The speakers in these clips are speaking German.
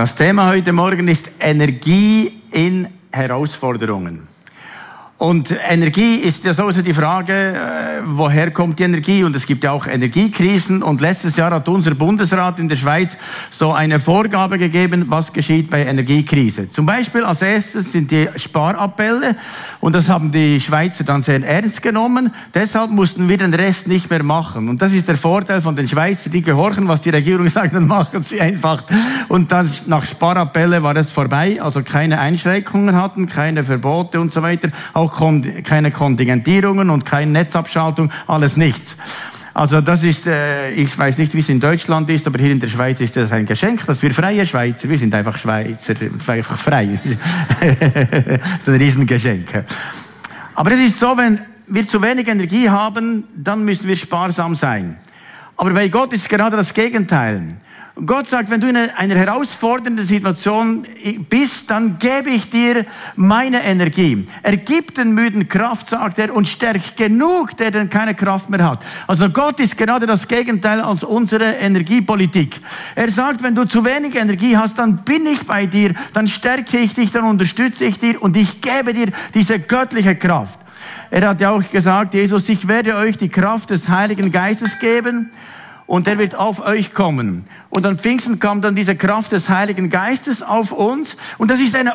Das Thema heute Morgen ist Energie in Herausforderungen. Und Energie ist ja sowieso die Frage, äh, woher kommt die Energie? Und es gibt ja auch Energiekrisen. Und letztes Jahr hat unser Bundesrat in der Schweiz so eine Vorgabe gegeben, was geschieht bei Energiekrise. Zum Beispiel als erstes sind die Sparappelle. Und das haben die Schweizer dann sehr ernst genommen. Deshalb mussten wir den Rest nicht mehr machen. Und das ist der Vorteil von den Schweizern, die gehorchen, was die Regierung sagt, dann machen sie einfach. Und dann nach Sparappelle war es vorbei. Also keine Einschränkungen hatten, keine Verbote und so weiter. Auch auch keine Kontingentierungen und keine Netzabschaltung, alles nichts. Also das ist, äh, ich weiß nicht, wie es in Deutschland ist, aber hier in der Schweiz ist das ein Geschenk, dass wir freie Schweizer, wir sind einfach Schweizer, einfach frei. das ist ein Riesengeschenk. Aber es ist so, wenn wir zu wenig Energie haben, dann müssen wir sparsam sein. Aber bei Gott ist gerade das Gegenteil. Gott sagt, wenn du in einer herausfordernden Situation bist, dann gebe ich dir meine Energie. Er gibt den Müden Kraft, sagt er, und stärkt genug, der dann keine Kraft mehr hat. Also Gott ist gerade das Gegenteil als unsere Energiepolitik. Er sagt, wenn du zu wenig Energie hast, dann bin ich bei dir, dann stärke ich dich, dann unterstütze ich dir und ich gebe dir diese göttliche Kraft. Er hat ja auch gesagt, Jesus, ich werde euch die Kraft des Heiligen Geistes geben und er wird auf euch kommen. Und an Pfingsten kam dann diese Kraft des Heiligen Geistes auf uns. Und das ist eine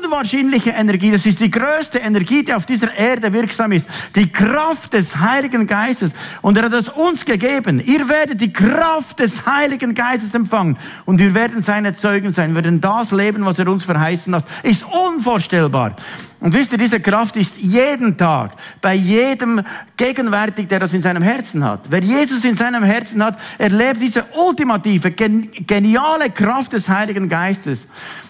unwahrscheinliche Energie. Das ist die größte Energie, die auf dieser Erde wirksam ist. Die Kraft des Heiligen Geistes. Und er hat es uns gegeben. Ihr werdet die Kraft des Heiligen Geistes empfangen. Und wir werden seine Zeugen sein. Wir werden das leben, was er uns verheißen hat. Ist unvorstellbar. Und wisst ihr, diese Kraft ist jeden Tag, bei jedem gegenwärtig, der das in seinem Herzen hat. Wer Jesus in seinem Herzen hat, erlebt diese ultimative, geniale Kraft des Heiligen Geistes.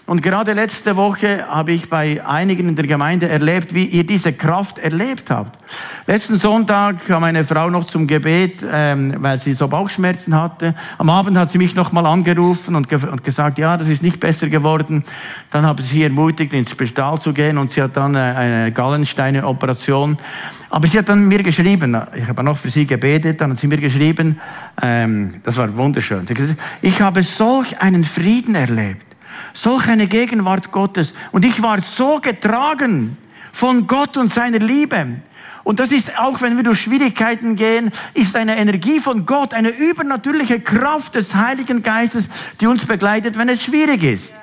Und gerade letzte Woche habe ich bei einigen in der Gemeinde erlebt, wie ihr diese Kraft erlebt habt. Letzten Sonntag kam eine Frau noch zum Gebet, ähm, weil sie so Bauchschmerzen hatte. Am Abend hat sie mich noch mal angerufen und, ge und gesagt, ja, das ist nicht besser geworden. Dann habe ich sie ermutigt, ins Spital zu gehen und sie hat dann äh, eine Gallensteine-Operation. Aber sie hat dann mir geschrieben, ich habe noch für sie gebetet, dann hat sie mir geschrieben, ähm, das war wunderschön. Ich habe solch einen Frieden erlebt solch eine Gegenwart Gottes. Und ich war so getragen von Gott und seiner Liebe. Und das ist auch, wenn wir durch Schwierigkeiten gehen, ist eine Energie von Gott, eine übernatürliche Kraft des Heiligen Geistes, die uns begleitet, wenn es schwierig ist.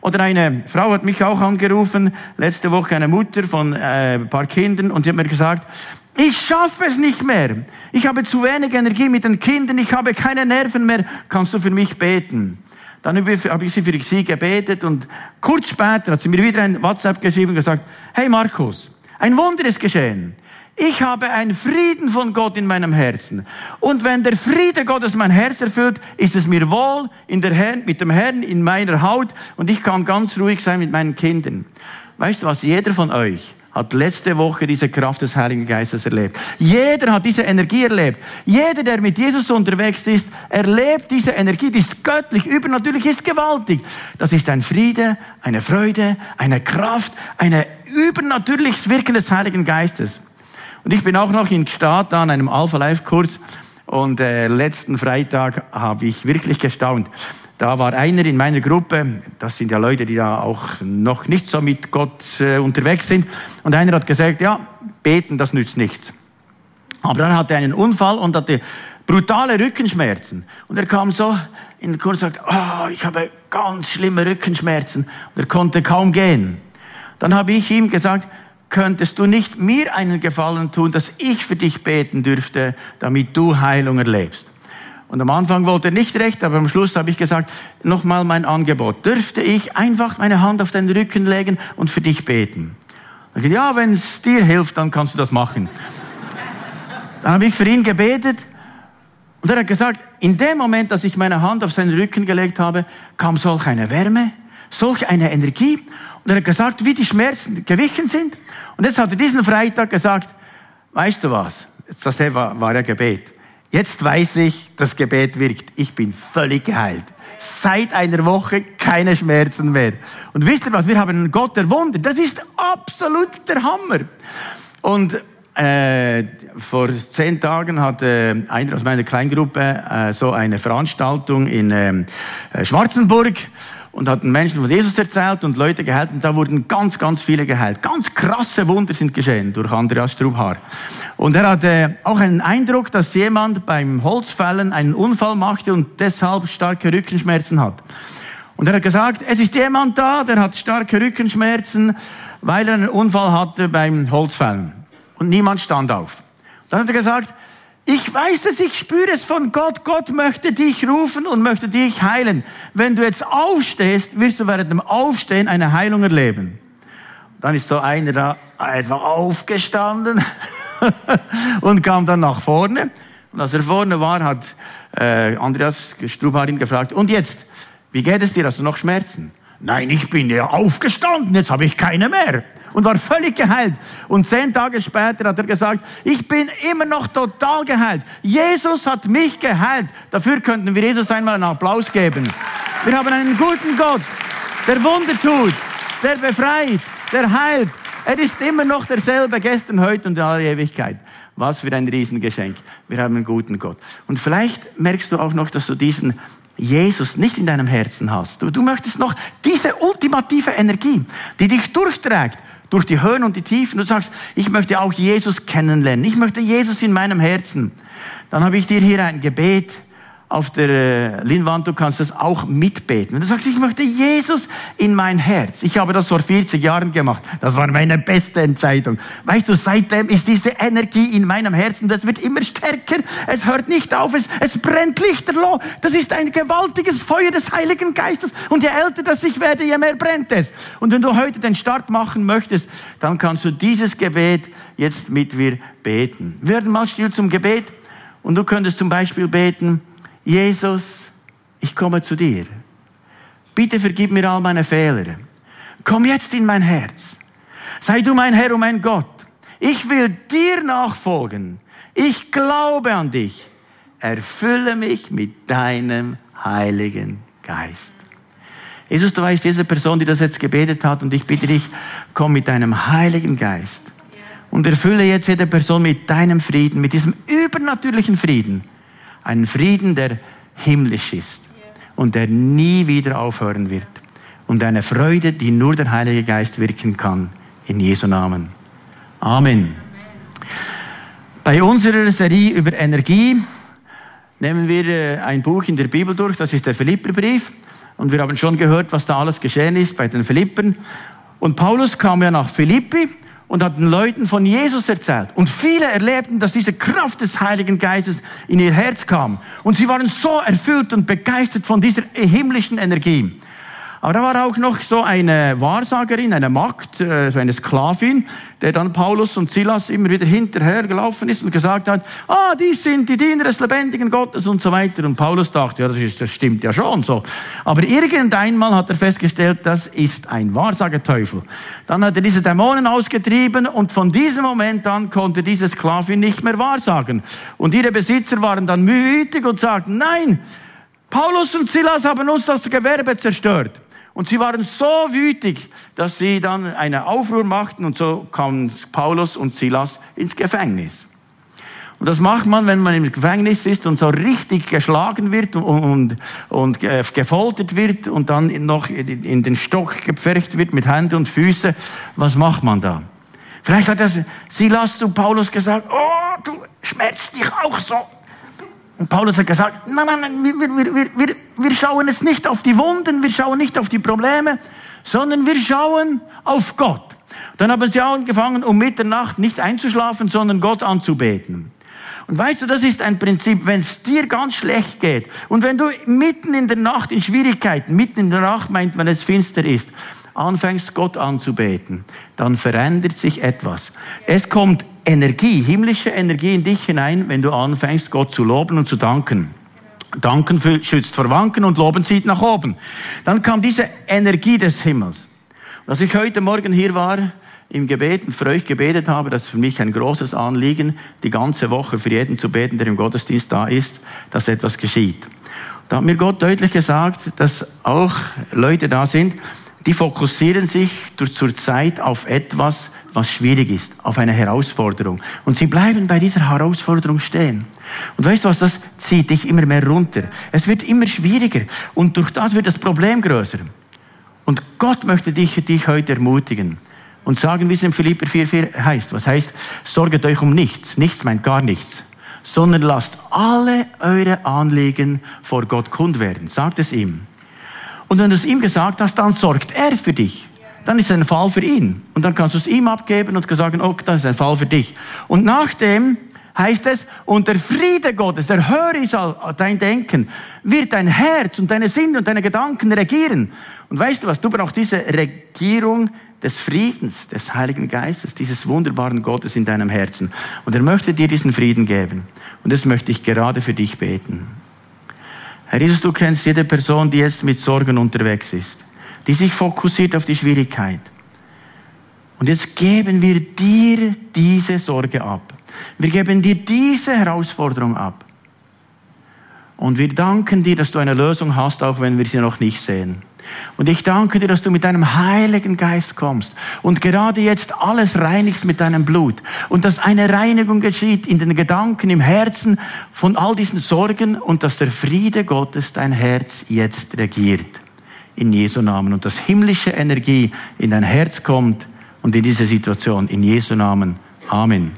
Oder eine Frau hat mich auch angerufen, letzte Woche eine Mutter von äh, ein paar Kindern, und sie hat mir gesagt, ich schaffe es nicht mehr. Ich habe zu wenig Energie mit den Kindern, ich habe keine Nerven mehr. Kannst du für mich beten? Dann habe ich sie für sie gebetet und kurz später hat sie mir wieder ein WhatsApp geschrieben und gesagt, hey Markus, ein Wunder ist geschehen. Ich habe einen Frieden von Gott in meinem Herzen. Und wenn der Friede Gottes mein Herz erfüllt, ist es mir wohl in der Herr, mit dem Herrn in meiner Haut und ich kann ganz ruhig sein mit meinen Kindern. Weißt du was? Jeder von euch hat letzte Woche diese Kraft des Heiligen Geistes erlebt. Jeder hat diese Energie erlebt. Jeder, der mit Jesus unterwegs ist, erlebt diese Energie, die ist göttlich, übernatürlich, ist gewaltig. Das ist ein Friede, eine Freude, eine Kraft, eine übernatürliches Wirken des Heiligen Geistes. Und ich bin auch noch in Gstaad an einem Alpha Life Kurs und äh, letzten Freitag habe ich wirklich gestaunt. Da war einer in meiner Gruppe, das sind ja Leute, die da auch noch nicht so mit Gott äh, unterwegs sind, und einer hat gesagt, ja, beten, das nützt nichts. Aber dann hatte er einen Unfall und hatte brutale Rückenschmerzen. Und er kam so in den Kurs und sagte, oh, ich habe ganz schlimme Rückenschmerzen. Und er konnte kaum gehen. Dann habe ich ihm gesagt, könntest du nicht mir einen Gefallen tun, dass ich für dich beten dürfte, damit du Heilung erlebst? Und am Anfang wollte er nicht recht, aber am Schluss habe ich gesagt, nochmal mein Angebot. Dürfte ich einfach meine Hand auf deinen Rücken legen und für dich beten? Und ich, ja, wenn es dir hilft, dann kannst du das machen. Dann habe ich für ihn gebetet und er hat gesagt, in dem Moment, dass ich meine Hand auf seinen Rücken gelegt habe, kam solch eine Wärme, solch eine Energie. Und er hat gesagt, wie die Schmerzen gewichen sind. Und jetzt hat er diesen Freitag gesagt, weißt du was? Das war ja Gebet. Jetzt weiß ich, das Gebet wirkt. Ich bin völlig geheilt. Seit einer Woche keine Schmerzen mehr. Und wisst ihr was? Wir haben einen Gott der Wunder. Das ist absolut der Hammer. Und äh, vor zehn Tagen hatte einer aus meiner Kleingruppe äh, so eine Veranstaltung in ähm, äh, Schwarzenburg und hat den Menschen von Jesus erzählt und Leute geheilt und da wurden ganz, ganz viele geheilt. Ganz krasse Wunder sind geschehen durch Andreas Strubhaar. Und er hatte auch einen Eindruck, dass jemand beim Holzfällen einen Unfall machte und deshalb starke Rückenschmerzen hat. Und er hat gesagt, es ist jemand da, der hat starke Rückenschmerzen, weil er einen Unfall hatte beim Holzfällen. Und niemand stand auf. Dann hat er gesagt, ich weiß es, ich spüre es von Gott. Gott möchte dich rufen und möchte dich heilen. Wenn du jetzt aufstehst, wirst du während dem Aufstehen eine Heilung erleben. Dann ist so einer da einfach aufgestanden und kam dann nach vorne. Und als er vorne war, hat äh, Andreas Strubhar ihn gefragt, und jetzt, wie geht es dir? Hast du noch Schmerzen? Nein, ich bin ja aufgestanden, jetzt habe ich keine mehr und war völlig geheilt. Und zehn Tage später hat er gesagt, ich bin immer noch total geheilt. Jesus hat mich geheilt. Dafür könnten wir Jesus einmal einen Applaus geben. Wir haben einen guten Gott, der Wunder tut, der befreit, der heilt. Er ist immer noch derselbe, gestern, heute und in aller Ewigkeit. Was für ein Riesengeschenk. Wir haben einen guten Gott. Und vielleicht merkst du auch noch, dass du diesen Jesus nicht in deinem Herzen hast. Du, du möchtest noch diese ultimative Energie, die dich durchträgt, durch die Höhen und die Tiefen. Du sagst, ich möchte auch Jesus kennenlernen. Ich möchte Jesus in meinem Herzen. Dann habe ich dir hier ein Gebet auf der äh, Linwand, du kannst das auch mitbeten. Wenn du sagst, ich möchte Jesus in mein Herz. Ich habe das vor 40 Jahren gemacht. Das war meine beste Entscheidung. Weißt du, seitdem ist diese Energie in meinem Herzen, das wird immer stärker. Es hört nicht auf, es, es brennt lichterloh. Das ist ein gewaltiges Feuer des Heiligen Geistes. Und je älter das ich werde, je mehr brennt es. Und wenn du heute den Start machen möchtest, dann kannst du dieses Gebet jetzt mit mir beten. Wir werden mal still zum Gebet. Und du könntest zum Beispiel beten, Jesus, ich komme zu dir. Bitte vergib mir all meine Fehler. Komm jetzt in mein Herz. Sei du mein Herr und mein Gott. Ich will dir nachfolgen. Ich glaube an dich. Erfülle mich mit deinem Heiligen Geist. Jesus, du weißt, diese Person, die das jetzt gebetet hat, und ich bitte dich, komm mit deinem Heiligen Geist und erfülle jetzt jede Person mit deinem Frieden, mit diesem übernatürlichen Frieden einen Frieden, der himmlisch ist und der nie wieder aufhören wird. Und eine Freude, die nur der Heilige Geist wirken kann. In Jesu Namen. Amen. Bei unserer Serie über Energie nehmen wir äh, ein Buch in der Bibel durch, das ist der Philipperbrief. Und wir haben schon gehört, was da alles geschehen ist bei den Philippern. Und Paulus kam ja nach Philippi und hat den Leuten von Jesus erzählt. Und viele erlebten, dass diese Kraft des Heiligen Geistes in ihr Herz kam. Und sie waren so erfüllt und begeistert von dieser himmlischen Energie. Aber da war auch noch so eine Wahrsagerin, eine Magd, äh, so eine Sklavin, der dann Paulus und Silas immer wieder hinterher gelaufen ist und gesagt hat, ah, die sind die Diener des lebendigen Gottes und so weiter. Und Paulus dachte, ja, das, ist, das stimmt ja schon so. Aber irgendeinmal hat er festgestellt, das ist ein Wahrsageteufel. Dann hat er diese Dämonen ausgetrieben und von diesem Moment an konnte diese Sklavin nicht mehr wahrsagen. Und ihre Besitzer waren dann mühwütig und sagten, nein, Paulus und Silas haben uns das Gewerbe zerstört. Und sie waren so wütig, dass sie dann eine Aufruhr machten und so kamen Paulus und Silas ins Gefängnis. Und das macht man, wenn man im Gefängnis ist und so richtig geschlagen wird und, und, und gefoltert wird und dann noch in den Stock gepfercht wird mit Händen und Füßen. Was macht man da? Vielleicht hat das Silas zu Paulus gesagt, oh, du schmerzt dich auch so. Und Paulus hat gesagt, nein, nein, nein, wir, wir, wir, wir, schauen jetzt nicht auf die Wunden, wir schauen nicht auf die Probleme, sondern wir schauen auf Gott. Dann haben sie angefangen, um Mitternacht nicht einzuschlafen, sondern Gott anzubeten. Und weißt du, das ist ein Prinzip, wenn es dir ganz schlecht geht und wenn du mitten in der Nacht in Schwierigkeiten, mitten in der Nacht meint, wenn es finster ist, anfängst Gott anzubeten, dann verändert sich etwas. Es kommt Energie, himmlische Energie in dich hinein, wenn du anfängst, Gott zu loben und zu danken. Danken schützt vor Wanken und Loben zieht nach oben. Dann kam diese Energie des Himmels. Und als ich heute Morgen hier war, im Gebet und für euch gebetet habe, das ist für mich ein großes Anliegen, die ganze Woche für jeden zu beten, der im Gottesdienst da ist, dass etwas geschieht. Da hat mir Gott deutlich gesagt, dass auch Leute da sind, die fokussieren sich zur Zeit auf etwas was schwierig ist, auf eine Herausforderung. Und sie bleiben bei dieser Herausforderung stehen. Und weißt du was, das zieht dich immer mehr runter. Es wird immer schwieriger und durch das wird das Problem größer. Und Gott möchte dich, dich heute ermutigen und sagen, wie es in Philipper 4,4 heißt. Was heißt, sorget euch um nichts. Nichts meint gar nichts. Sondern lasst alle eure Anliegen vor Gott kund werden. Sagt es ihm. Und wenn du es ihm gesagt hast, dann sorgt er für dich dann ist es ein Fall für ihn. Und dann kannst du es ihm abgeben und sagen, oh, das ist ein Fall für dich. Und nachdem heißt es, und der Friede Gottes, der als dein Denken, wird dein Herz und deine Sinne und deine Gedanken regieren. Und weißt du was, du brauchst diese Regierung des Friedens, des Heiligen Geistes, dieses wunderbaren Gottes in deinem Herzen. Und er möchte dir diesen Frieden geben. Und das möchte ich gerade für dich beten. Herr Jesus, du kennst jede Person, die jetzt mit Sorgen unterwegs ist die sich fokussiert auf die Schwierigkeit. Und jetzt geben wir dir diese Sorge ab. Wir geben dir diese Herausforderung ab. Und wir danken dir, dass du eine Lösung hast, auch wenn wir sie noch nicht sehen. Und ich danke dir, dass du mit deinem Heiligen Geist kommst und gerade jetzt alles reinigst mit deinem Blut und dass eine Reinigung geschieht in den Gedanken, im Herzen von all diesen Sorgen und dass der Friede Gottes dein Herz jetzt regiert in Jesu Namen und dass himmlische Energie in dein Herz kommt und in diese Situation in Jesu Namen. Amen.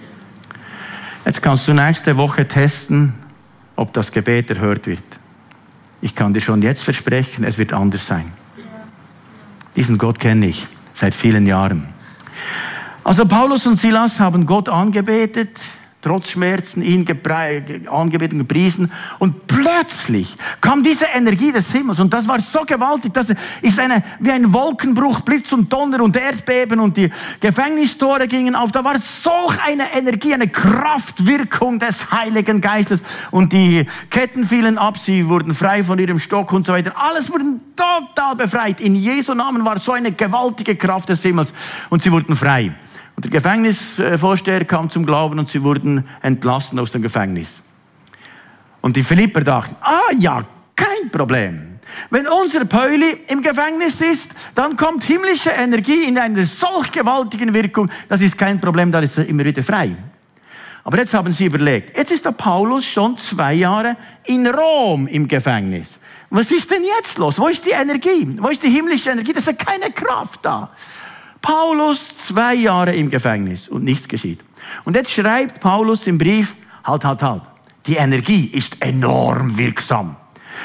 Jetzt kannst du nächste Woche testen, ob das Gebet erhört wird. Ich kann dir schon jetzt versprechen, es wird anders sein. Diesen Gott kenne ich seit vielen Jahren. Also Paulus und Silas haben Gott angebetet, trotz Schmerzen ihn angebeten, gepriesen. Und plötzlich kam diese Energie des Himmels und das war so gewaltig, dass ist eine, wie ein Wolkenbruch, Blitz und Donner und Erdbeben und die Gefängnistore gingen auf. Da war so eine Energie, eine Kraftwirkung des Heiligen Geistes und die Ketten fielen ab, sie wurden frei von ihrem Stock und so weiter. Alles wurden total befreit. In Jesu Namen war so eine gewaltige Kraft des Himmels und sie wurden frei. Und der Gefängnisvorsteher kam zum Glauben und sie wurden entlassen aus dem Gefängnis. Und die Philipper dachten, ah ja, kein Problem. Wenn unser Pauli im Gefängnis ist, dann kommt himmlische Energie in einer solch gewaltigen Wirkung. Das ist kein Problem, da ist er immer wieder frei. Aber jetzt haben sie überlegt, jetzt ist der Paulus schon zwei Jahre in Rom im Gefängnis. Was ist denn jetzt los? Wo ist die Energie? Wo ist die himmlische Energie? Da ist ja keine Kraft da. Paulus zwei Jahre im Gefängnis und nichts geschieht. Und jetzt schreibt Paulus im Brief, halt, halt, halt, die Energie ist enorm wirksam.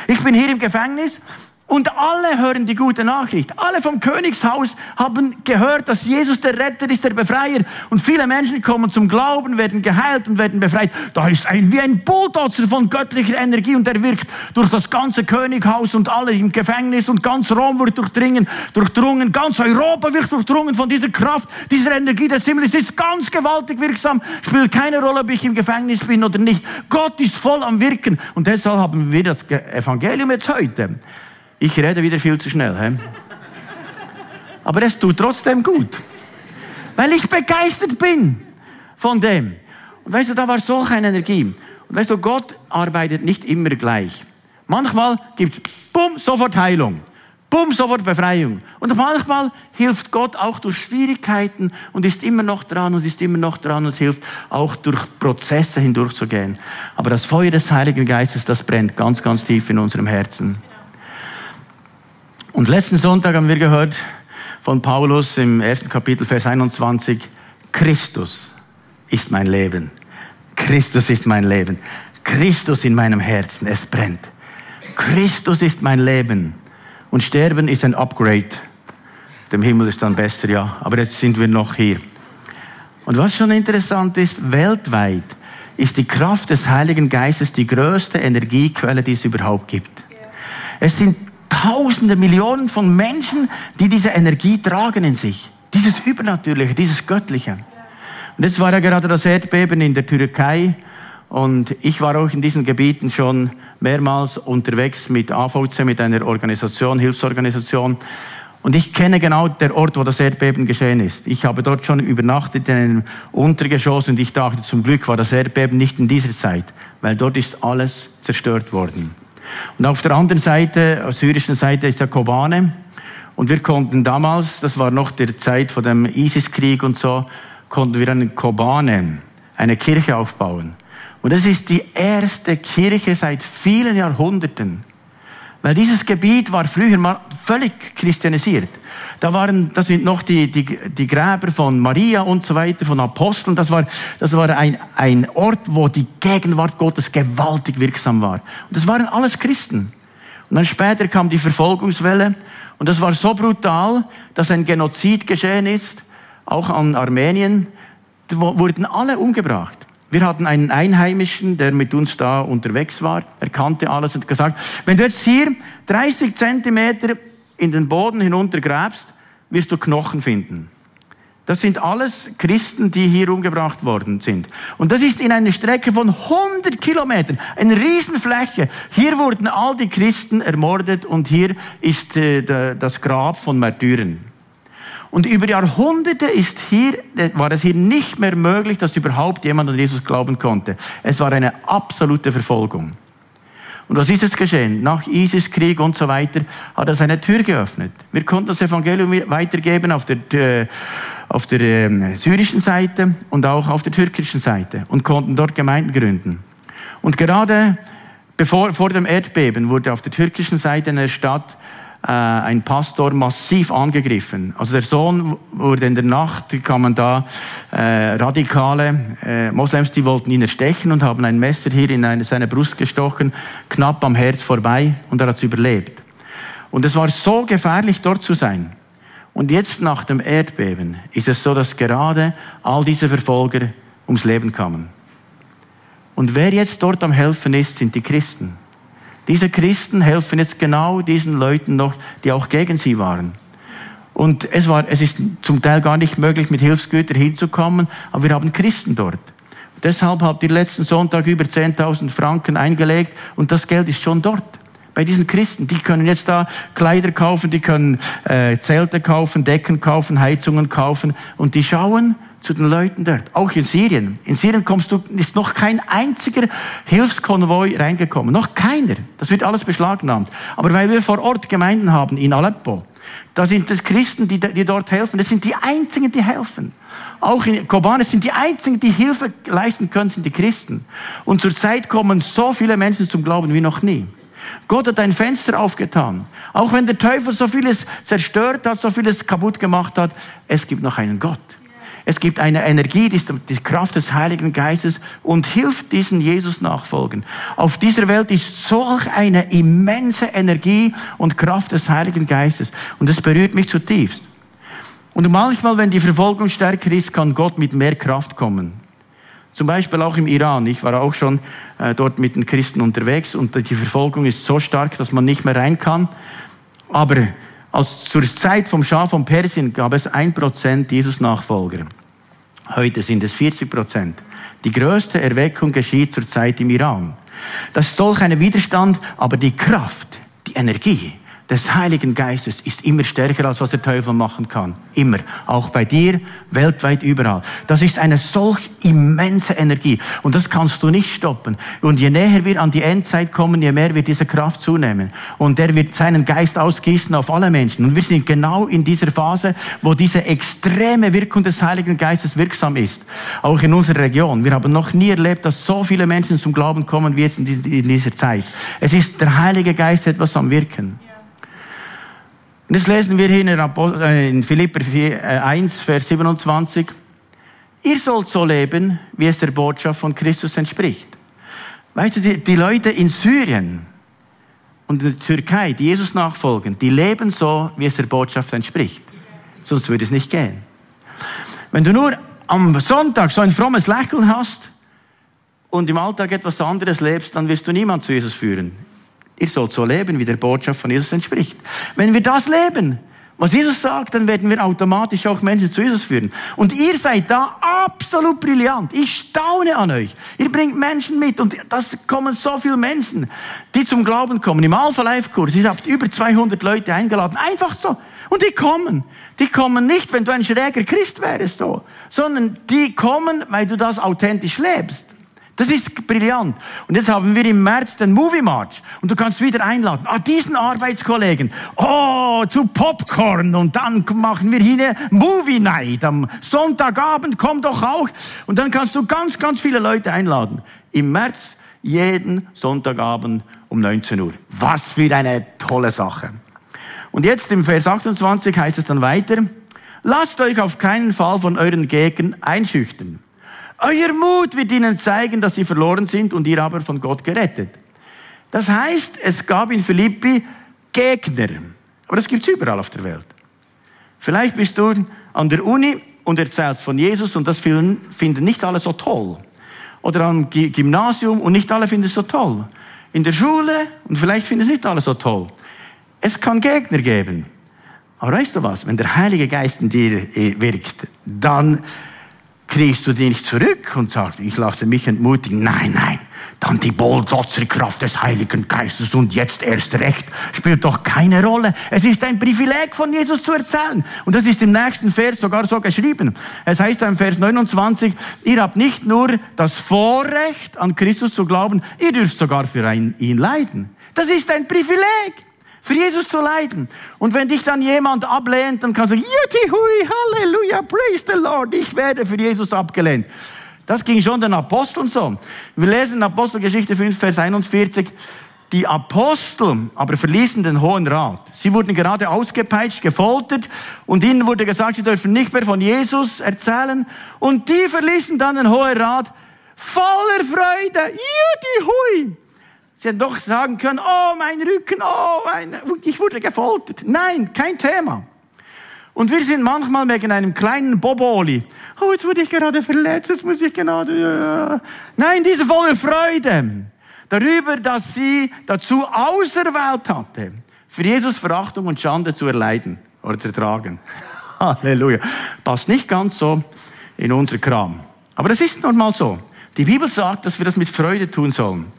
Ich bin hier im Gefängnis und alle hören die gute Nachricht. Alle vom Königshaus haben gehört, dass Jesus der Retter ist, der Befreier. Und viele Menschen kommen zum Glauben, werden geheilt und werden befreit. Da ist ein, wie ein Bulldozer von göttlicher Energie und er wirkt durch das ganze Könighaus und alle im Gefängnis und ganz Rom wird durchdringen, durchdrungen. Ganz Europa wird durchdrungen von dieser Kraft, dieser Energie des Himmels. Es ist ganz gewaltig wirksam. Spielt keine Rolle, ob ich im Gefängnis bin oder nicht. Gott ist voll am Wirken. Und deshalb haben wir das Evangelium jetzt heute. Ich rede wieder viel zu schnell. He? Aber es tut trotzdem gut. Weil ich begeistert bin von dem. Und weißt du, da war solch eine Energie. Und weißt du, Gott arbeitet nicht immer gleich. Manchmal gibt's, bumm, sofort Heilung. Bumm, sofort Befreiung. Und manchmal hilft Gott auch durch Schwierigkeiten und ist immer noch dran und ist immer noch dran und hilft auch durch Prozesse hindurchzugehen. Aber das Feuer des Heiligen Geistes, das brennt ganz, ganz tief in unserem Herzen. Und letzten Sonntag haben wir gehört von Paulus im ersten Kapitel, Vers 21, Christus ist mein Leben. Christus ist mein Leben. Christus in meinem Herzen, es brennt. Christus ist mein Leben. Und Sterben ist ein Upgrade. Dem Himmel ist dann besser, ja. Aber jetzt sind wir noch hier. Und was schon interessant ist, weltweit ist die Kraft des Heiligen Geistes die größte Energiequelle, die es überhaupt gibt. Es sind Tausende, Millionen von Menschen, die diese Energie tragen in sich. Dieses Übernatürliche, dieses Göttliche. Und jetzt war ja gerade das Erdbeben in der Türkei. Und ich war auch in diesen Gebieten schon mehrmals unterwegs mit AVC, mit einer Organisation, Hilfsorganisation. Und ich kenne genau den Ort, wo das Erdbeben geschehen ist. Ich habe dort schon übernachtet in einem Untergeschoss und ich dachte, zum Glück war das Erdbeben nicht in dieser Zeit, weil dort ist alles zerstört worden. Und auf der anderen Seite, auf der syrischen Seite, ist der Kobane. Und wir konnten damals, das war noch der Zeit von dem ISIS-Krieg und so, konnten wir eine Kobane, eine Kirche aufbauen. Und das ist die erste Kirche seit vielen Jahrhunderten. Weil dieses Gebiet war früher mal völlig christianisiert. Da waren, das sind noch die, die, die Gräber von Maria und so weiter, von Aposteln. Das war, das war ein, ein Ort, wo die Gegenwart Gottes gewaltig wirksam war. Und das waren alles Christen. Und dann später kam die Verfolgungswelle. Und das war so brutal, dass ein Genozid geschehen ist, auch an Armenien. Da wurden alle umgebracht. Wir hatten einen Einheimischen, der mit uns da unterwegs war. Er kannte alles und gesagt, wenn du jetzt hier 30 Zentimeter in den Boden hinuntergräbst, wirst du Knochen finden. Das sind alles Christen, die hier umgebracht worden sind. Und das ist in einer Strecke von 100 Kilometern, eine Riesenfläche. Hier wurden all die Christen ermordet und hier ist äh, das Grab von Märtyren. Und über Jahrhunderte ist hier, war es hier nicht mehr möglich, dass überhaupt jemand an Jesus glauben konnte. Es war eine absolute Verfolgung. Und was ist es geschehen? Nach ISIS-Krieg und so weiter hat er seine Tür geöffnet. Wir konnten das Evangelium weitergeben auf der, äh, auf der äh, syrischen Seite und auch auf der türkischen Seite und konnten dort Gemeinden gründen. Und gerade bevor, vor dem Erdbeben wurde auf der türkischen Seite in der Stadt äh, ein Pastor massiv angegriffen. Also der Sohn wurde in der Nacht, kamen da äh, radikale äh, Moslems, die wollten ihn erstechen und haben ein Messer hier in eine, seine Brust gestochen, knapp am Herz vorbei und er hat es überlebt. Und es war so gefährlich, dort zu sein. Und jetzt nach dem Erdbeben ist es so, dass gerade all diese Verfolger ums Leben kamen. Und wer jetzt dort am Helfen ist, sind die Christen. Diese Christen helfen jetzt genau diesen Leuten noch, die auch gegen sie waren. Und es war, es ist zum Teil gar nicht möglich, mit Hilfsgütern hinzukommen, aber wir haben Christen dort. Deshalb habt ihr letzten Sonntag über 10.000 Franken eingelegt und das Geld ist schon dort. Bei diesen Christen, die können jetzt da Kleider kaufen, die können äh, Zelte kaufen, Decken kaufen, Heizungen kaufen und die schauen, zu den Leuten dort. Auch in Syrien. In Syrien kommst du, ist noch kein einziger Hilfskonvoi reingekommen. Noch keiner. Das wird alles beschlagnahmt. Aber weil wir vor Ort Gemeinden haben in Aleppo, da sind es Christen, die, die dort helfen. Das sind die einzigen, die helfen. Auch in Kobane sind die einzigen, die Hilfe leisten können, sind die Christen. Und zurzeit kommen so viele Menschen zum Glauben wie noch nie. Gott hat ein Fenster aufgetan. Auch wenn der Teufel so vieles zerstört hat, so vieles kaputt gemacht hat, es gibt noch einen Gott. Es gibt eine Energie, die ist die Kraft des Heiligen Geistes und hilft diesen Jesus nachfolgen. Auf dieser Welt ist solch eine immense Energie und Kraft des Heiligen Geistes. Und das berührt mich zutiefst. Und manchmal, wenn die Verfolgung stärker ist, kann Gott mit mehr Kraft kommen. Zum Beispiel auch im Iran. Ich war auch schon äh, dort mit den Christen unterwegs und die Verfolgung ist so stark, dass man nicht mehr rein kann. Aber als zur Zeit vom Schah von Persien gab es ein Prozent Jesus-Nachfolger. Heute sind es 40 Prozent. Die größte Erweckung geschieht zurzeit im Iran. Das ist solch ein Widerstand, aber die Kraft, die Energie, des Heiligen Geistes ist immer stärker, als was der Teufel machen kann. Immer. Auch bei dir, weltweit, überall. Das ist eine solch immense Energie. Und das kannst du nicht stoppen. Und je näher wir an die Endzeit kommen, je mehr wird diese Kraft zunehmen. Und der wird seinen Geist ausgießen auf alle Menschen. Und wir sind genau in dieser Phase, wo diese extreme Wirkung des Heiligen Geistes wirksam ist. Auch in unserer Region. Wir haben noch nie erlebt, dass so viele Menschen zum Glauben kommen wie jetzt in dieser Zeit. Es ist der Heilige Geist etwas am Wirken. Und jetzt lesen wir hier in, äh, Philipper 1, äh, Vers 27. Ihr sollt so leben, wie es der Botschaft von Christus entspricht. Weißt du, die, die Leute in Syrien und in der Türkei, die Jesus nachfolgen, die leben so, wie es der Botschaft entspricht. Sonst würde es nicht gehen. Wenn du nur am Sonntag so ein frommes Lächeln hast und im Alltag etwas anderes lebst, dann wirst du niemand zu Jesus führen. Ihr sollt so leben, wie der Botschaft von Jesus entspricht. Wenn wir das leben, was Jesus sagt, dann werden wir automatisch auch Menschen zu Jesus führen. Und ihr seid da absolut brillant. Ich staune an euch. Ihr bringt Menschen mit und das kommen so viele Menschen, die zum Glauben kommen. Im Alpha Life Kurs, ihr habt über 200 Leute eingeladen. Einfach so. Und die kommen. Die kommen nicht, wenn du ein schräger Christ wärst, so. Sondern die kommen, weil du das authentisch lebst. Das ist brillant. Und jetzt haben wir im März den Movie March. Und du kannst wieder einladen. Ah, diesen Arbeitskollegen. Oh, zu Popcorn. Und dann machen wir hier Movie Night. Am Sonntagabend komm doch auch. Und dann kannst du ganz, ganz viele Leute einladen. Im März jeden Sonntagabend um 19 Uhr. Was für eine tolle Sache. Und jetzt im Vers 28 heißt es dann weiter. Lasst euch auf keinen Fall von euren Gegnern einschüchtern. Euer Mut wird ihnen zeigen, dass sie verloren sind und ihr aber von Gott gerettet. Das heißt, es gab in Philippi Gegner. Aber das gibt's überall auf der Welt. Vielleicht bist du an der Uni und erzählst von Jesus und das finden nicht alle so toll. Oder am Gymnasium und nicht alle finden es so toll. In der Schule und vielleicht finden es nicht alle so toll. Es kann Gegner geben. Aber weißt du was? Wenn der Heilige Geist in dir äh, wirkt, dann kriegst du den nicht zurück und sagst, ich lasse mich entmutigen. Nein, nein. Dann die Kraft des Heiligen Geistes und jetzt erst recht spielt doch keine Rolle. Es ist ein Privileg von Jesus zu erzählen. Und das ist im nächsten Vers sogar so geschrieben. Es heißt im Vers 29, ihr habt nicht nur das Vorrecht, an Christus zu glauben, ihr dürft sogar für ihn leiden. Das ist ein Privileg für Jesus zu leiden. Und wenn dich dann jemand ablehnt, dann kannst du sagen, Juti, Halleluja, praise the Lord, ich werde für Jesus abgelehnt. Das ging schon den Aposteln so. Wir lesen in Apostelgeschichte 5, Vers 41, die Apostel aber verließen den Hohen Rat. Sie wurden gerade ausgepeitscht, gefoltert und ihnen wurde gesagt, sie dürfen nicht mehr von Jesus erzählen. Und die verließen dann den Hohen Rat voller Freude. Juti, hui. Sie hätten doch sagen können, oh, mein Rücken, oh, mein, ich wurde gefoltert. Nein, kein Thema. Und wir sind manchmal wegen einem kleinen Boboli, oh, jetzt wurde ich gerade verletzt, jetzt muss ich gerade, äh. nein, diese volle Freude darüber, dass sie dazu auserwählt hatte, für Jesus Verachtung und Schande zu erleiden oder zu ertragen. Halleluja. Passt nicht ganz so in unser Kram. Aber das ist normal so. Die Bibel sagt, dass wir das mit Freude tun sollen.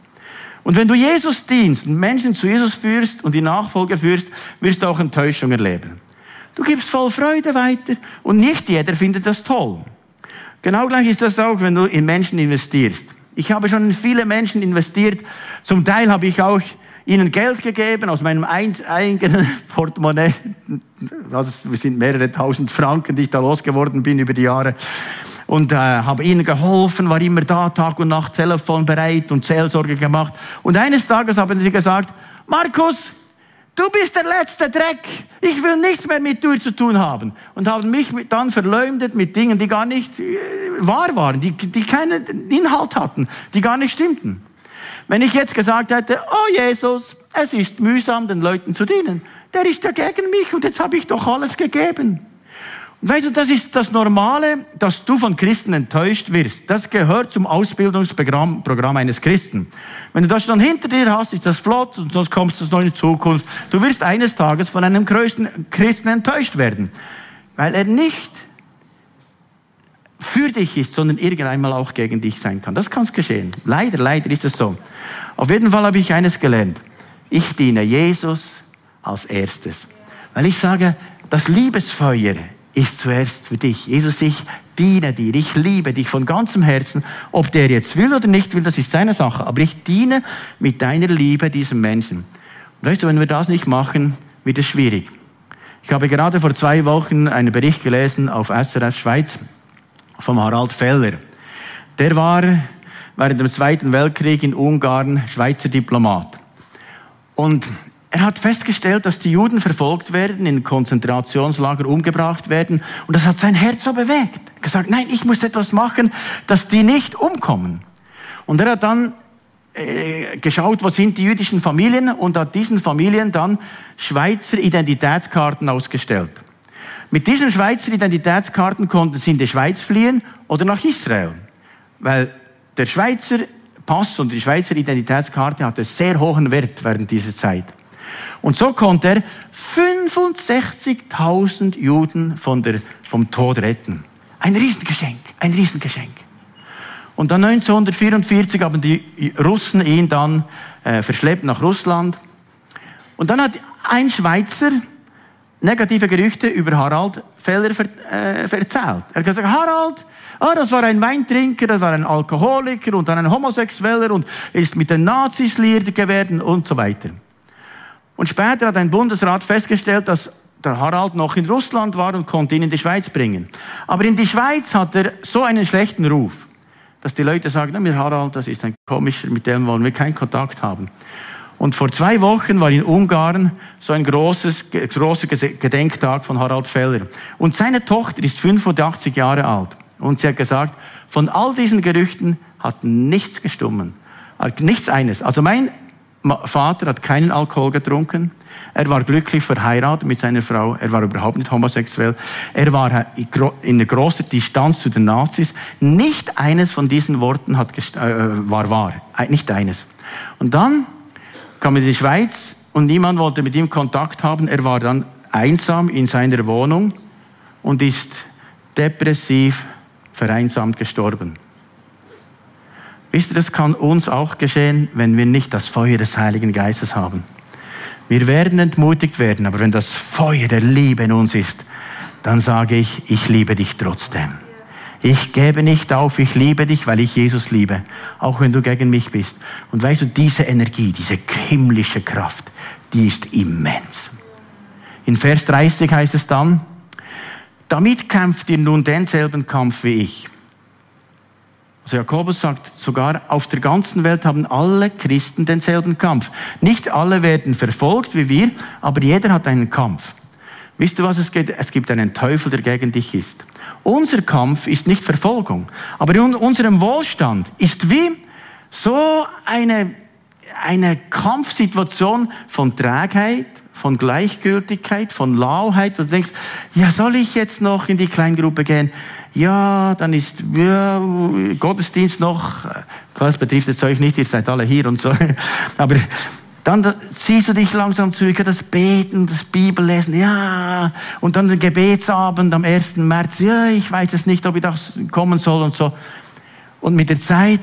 Und wenn du Jesus dienst, Menschen zu Jesus führst und die Nachfolge führst, wirst du auch Enttäuschung erleben. Du gibst voll Freude weiter und nicht jeder findet das toll. Genau gleich ist das auch, wenn du in Menschen investierst. Ich habe schon in viele Menschen investiert. Zum Teil habe ich auch ihnen Geld gegeben aus meinem eigenen Portemonnaie. Also, wir sind mehrere tausend Franken, die ich da losgeworden bin über die Jahre und äh, habe ihnen geholfen, war immer da, Tag und Nacht, Telefon bereit und Seelsorge gemacht. Und eines Tages haben sie gesagt, Markus, du bist der letzte Dreck, ich will nichts mehr mit dir zu tun haben. Und haben mich dann verleumdet mit Dingen, die gar nicht äh, wahr waren, die, die keinen Inhalt hatten, die gar nicht stimmten. Wenn ich jetzt gesagt hätte, oh Jesus, es ist mühsam, den Leuten zu dienen, der ist ja gegen mich und jetzt habe ich doch alles gegeben. Weißt du, das ist das Normale, dass du von Christen enttäuscht wirst. Das gehört zum Ausbildungsprogramm Programm eines Christen. Wenn du das schon hinter dir hast, ist das flott und sonst kommst du noch in die Zukunft. Du wirst eines Tages von einem größten Christen enttäuscht werden, weil er nicht für dich ist, sondern irgendeinmal auch gegen dich sein kann. Das kann geschehen. Leider, leider ist es so. Auf jeden Fall habe ich eines gelernt. Ich diene Jesus als erstes. Weil ich sage, das Liebesfeuer ist zuerst für dich. Jesus, ich diene dir, ich liebe dich von ganzem Herzen. Ob der jetzt will oder nicht will, das ist seine Sache. Aber ich diene mit deiner Liebe diesem Menschen. Und weißt du, wenn wir das nicht machen, wird es schwierig. Ich habe gerade vor zwei Wochen einen Bericht gelesen auf SRF Schweiz vom Harald Feller. Der war während dem Zweiten Weltkrieg in Ungarn Schweizer Diplomat. Und er hat festgestellt, dass die Juden verfolgt werden, in Konzentrationslager umgebracht werden. Und das hat sein Herz so bewegt. Er hat gesagt, nein, ich muss etwas machen, dass die nicht umkommen. Und er hat dann äh, geschaut, was sind die jüdischen Familien und hat diesen Familien dann Schweizer Identitätskarten ausgestellt. Mit diesen Schweizer Identitätskarten konnten sie in die Schweiz fliehen oder nach Israel. Weil der Schweizer Pass und die Schweizer Identitätskarte hatte sehr hohen Wert während dieser Zeit. Und so konnte er 65.000 Juden von der, vom Tod retten. Ein Riesengeschenk, ein Riesengeschenk. Und dann 1944 haben die Russen ihn dann äh, verschleppt nach Russland. Und dann hat ein Schweizer negative Gerüchte über Harald Feller ver, äh, erzählt. Er hat gesagt, Harald, ah, das war ein Weintrinker, das war ein Alkoholiker und dann ein Homosexueller und ist mit den Nazis liiert geworden und so weiter. Und später hat ein Bundesrat festgestellt, dass der Harald noch in Russland war und konnte ihn in die Schweiz bringen. Aber in die Schweiz hat er so einen schlechten Ruf, dass die Leute sagen, na, mir Harald, das ist ein komischer, mit dem wollen wir keinen Kontakt haben. Und vor zwei Wochen war in Ungarn so ein großes, großer Gedenktag von Harald Feller. Und seine Tochter ist 85 Jahre alt. Und sie hat gesagt, von all diesen Gerüchten hat nichts gestummen. Nichts eines. Also mein Vater hat keinen Alkohol getrunken. Er war glücklich verheiratet mit seiner Frau. Er war überhaupt nicht homosexuell. Er war in einer großen Distanz zu den Nazis. Nicht eines von diesen Worten hat, äh, war wahr. Nicht eines. Und dann kam in die Schweiz und niemand wollte mit ihm Kontakt haben. Er war dann einsam in seiner Wohnung und ist depressiv vereinsamt gestorben. Wisst ihr, das kann uns auch geschehen, wenn wir nicht das Feuer des Heiligen Geistes haben. Wir werden entmutigt werden, aber wenn das Feuer der Liebe in uns ist, dann sage ich, ich liebe dich trotzdem. Ich gebe nicht auf, ich liebe dich, weil ich Jesus liebe, auch wenn du gegen mich bist. Und weißt du, diese Energie, diese himmlische Kraft, die ist immens. In Vers 30 heißt es dann, damit kämpft ihr nun denselben Kampf wie ich. Also Jakobus sagt sogar, auf der ganzen Welt haben alle Christen denselben Kampf. Nicht alle werden verfolgt wie wir, aber jeder hat einen Kampf. Wisst ihr, was es geht? Es gibt einen Teufel, der gegen dich ist. Unser Kampf ist nicht Verfolgung, aber in unserem Wohlstand ist wie so eine, eine Kampfsituation von Trägheit, von Gleichgültigkeit, von Lauheit. Und du denkst, ja, soll ich jetzt noch in die Kleingruppe gehen? Ja, dann ist ja, Gottesdienst noch. Klar, das betrifft jetzt euch nicht, ihr seid alle hier und so. Aber dann ziehst du dich langsam zurück, das Beten, das Bibellesen, ja. Und dann den Gebetsabend am 1. März, ja, ich weiß es nicht, ob ich das kommen soll und so. Und mit der Zeit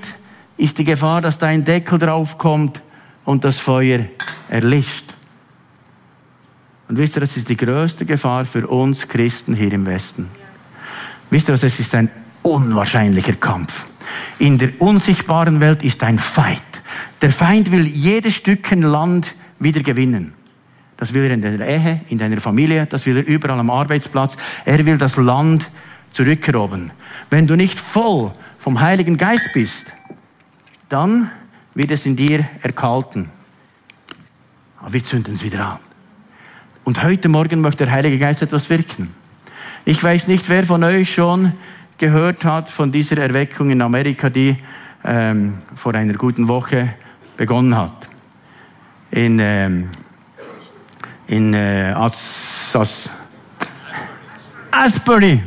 ist die Gefahr, dass da ein Deckel draufkommt und das Feuer erlischt. Und wisst ihr, das ist die größte Gefahr für uns Christen hier im Westen. Wisst ihr, was es ist ein unwahrscheinlicher Kampf. In der unsichtbaren Welt ist ein Fight. Der Feind will jedes Stückchen Land wieder gewinnen. Das will er in deiner Ehe, in deiner Familie, das will er überall am Arbeitsplatz. Er will das Land zurückerobern. Wenn du nicht voll vom Heiligen Geist bist, dann wird es in dir erkalten. Aber wir zünden es wieder an. Und heute Morgen möchte der Heilige Geist etwas wirken. Ich weiß nicht, wer von euch schon gehört hat von dieser Erweckung in Amerika, die ähm, vor einer guten Woche begonnen hat. In, ähm, in äh, As, As, Asbury.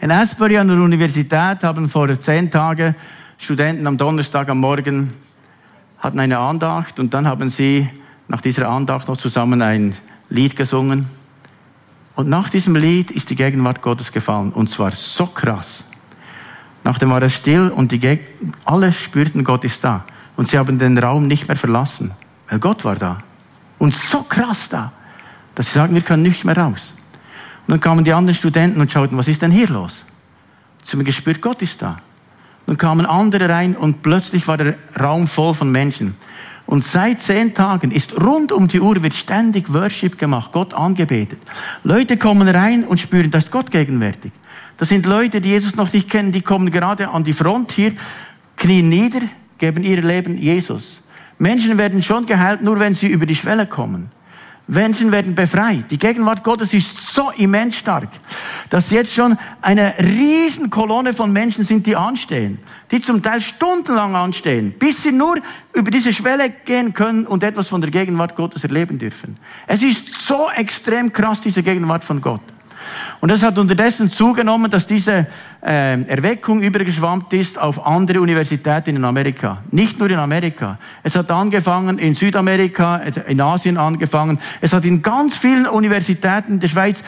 In Asbury an der Universität haben vor zehn Tagen Studenten am Donnerstag am Morgen hatten eine Andacht und dann haben sie nach dieser Andacht noch zusammen ein Lied gesungen. Und nach diesem Lied ist die Gegenwart Gottes gefallen. Und zwar so krass. Nachdem war es still und die Geg alle spürten, Gott ist da. Und sie haben den Raum nicht mehr verlassen, weil Gott war da. Und so krass da, dass sie sagen, wir können nicht mehr raus. Und dann kamen die anderen Studenten und schauten, was ist denn hier los? Sie haben gespürt, Gott ist da. Dann kamen andere rein und plötzlich war der Raum voll von Menschen. Und seit zehn Tagen ist rund um die Uhr wird ständig Worship gemacht, Gott angebetet. Leute kommen rein und spüren, da ist Gott gegenwärtig. Das sind Leute, die Jesus noch nicht kennen, die kommen gerade an die Front hier, knien nieder, geben ihr Leben Jesus. Menschen werden schon geheilt, nur wenn sie über die Schwelle kommen. Menschen werden befreit. Die Gegenwart Gottes ist so immens stark, dass jetzt schon eine riesen Kolonne von Menschen sind, die anstehen, die zum Teil stundenlang anstehen, bis sie nur über diese Schwelle gehen können und etwas von der Gegenwart Gottes erleben dürfen. Es ist so extrem krass, diese Gegenwart von Gott. Und es hat unterdessen zugenommen, dass diese äh, Erweckung übergeschwammt ist auf andere Universitäten in Amerika. Nicht nur in Amerika. Es hat angefangen in Südamerika, in Asien angefangen. Es hat in ganz vielen Universitäten der Schweiz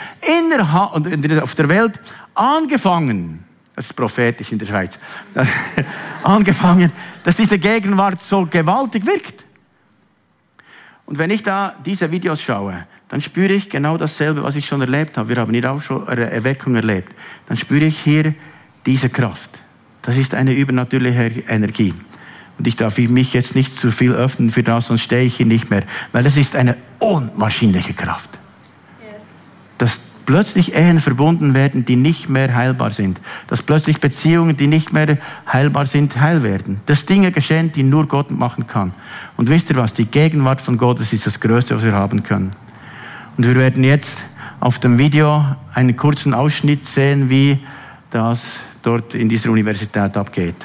und auf der Welt angefangen. Das ist prophetisch in der Schweiz. angefangen, dass diese Gegenwart so gewaltig wirkt. Und wenn ich da diese Videos schaue, dann spüre ich genau dasselbe, was ich schon erlebt habe. Wir haben hier auch schon Erweckung erlebt. Dann spüre ich hier diese Kraft. Das ist eine übernatürliche Energie. Und ich darf mich jetzt nicht zu viel öffnen für das, sonst stehe ich hier nicht mehr. Weil es ist eine unwahrscheinliche Kraft. Dass plötzlich Ehen verbunden werden, die nicht mehr heilbar sind. Dass plötzlich Beziehungen, die nicht mehr heilbar sind, heil werden. Dass Dinge geschehen, die nur Gott machen kann. Und wisst ihr was? Die Gegenwart von Gottes ist das Größte, was wir haben können. Und wir werden jetzt auf dem Video einen kurzen Ausschnitt sehen, wie das dort in dieser Universität abgeht.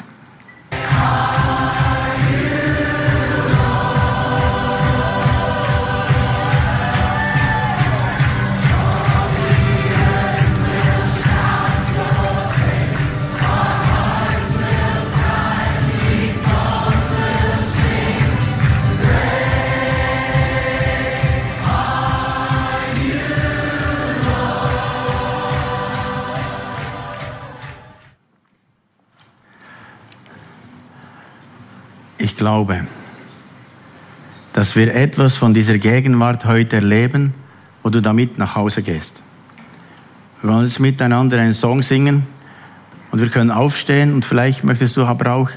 Glaube, dass wir etwas von dieser Gegenwart heute erleben, wo du damit nach Hause gehst. Wir wollen jetzt miteinander einen Song singen und wir können aufstehen und vielleicht möchtest du aber auch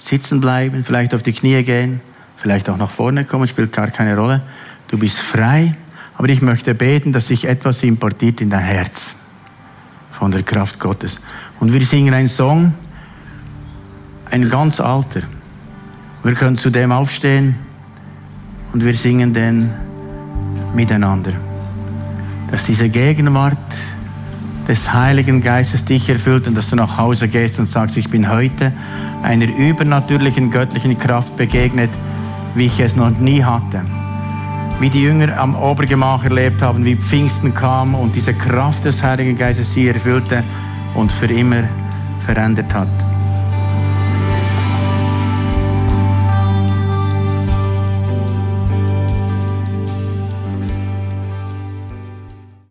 sitzen bleiben, vielleicht auf die Knie gehen, vielleicht auch nach vorne kommen, spielt gar keine Rolle. Du bist frei, aber ich möchte beten, dass sich etwas importiert in dein Herz von der Kraft Gottes. Und wir singen einen Song, ein ganz alter. Wir können zu dem aufstehen und wir singen den miteinander. Dass diese Gegenwart des Heiligen Geistes dich erfüllt und dass du nach Hause gehst und sagst, ich bin heute einer übernatürlichen göttlichen Kraft begegnet, wie ich es noch nie hatte. Wie die Jünger am Obergemach erlebt haben, wie Pfingsten kam und diese Kraft des Heiligen Geistes sie erfüllte und für immer verändert hat.